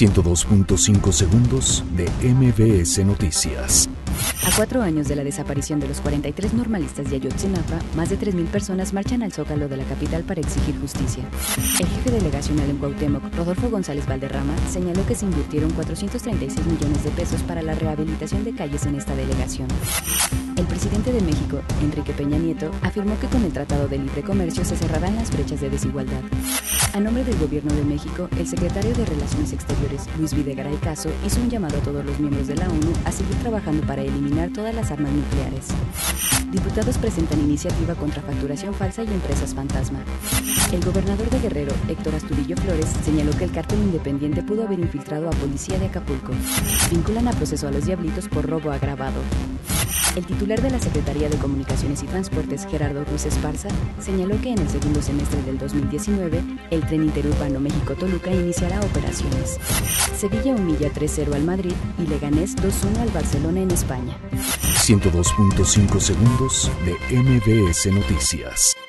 102.5 segundos de MBS Noticias. A cuatro años de la desaparición de los 43 normalistas de Ayotzinapa, más de 3.000 personas marchan al zócalo de la capital para exigir justicia. El jefe delegacional en Cuauhtémoc, Rodolfo González Valderrama, señaló que se invirtieron 436 millones de pesos para la rehabilitación de calles en esta delegación. El presidente de México, Enrique Peña Nieto, afirmó que con el Tratado de Libre Comercio se cerrarán las brechas de desigualdad. A nombre del Gobierno de México, el secretario de Relaciones Exteriores, Luis Videgaray Caso, hizo un llamado a todos los miembros de la ONU a seguir trabajando para eliminar todas las armas nucleares. Diputados presentan iniciativa contra facturación falsa y empresas fantasma. El gobernador de Guerrero, Héctor Asturillo Flores, señaló que el cártel independiente pudo haber infiltrado a policía de Acapulco. Vinculan a proceso a los diablitos por robo agravado. El titular de la Secretaría de Comunicaciones y Transportes, Gerardo Ruiz Esparza, señaló que en el segundo semestre del 2019, el tren interurbano México-Toluca iniciará operaciones. Sevilla humilla 3-0 al Madrid y Leganés 2-1 al Barcelona en España. 102.5 segundos de MBS Noticias.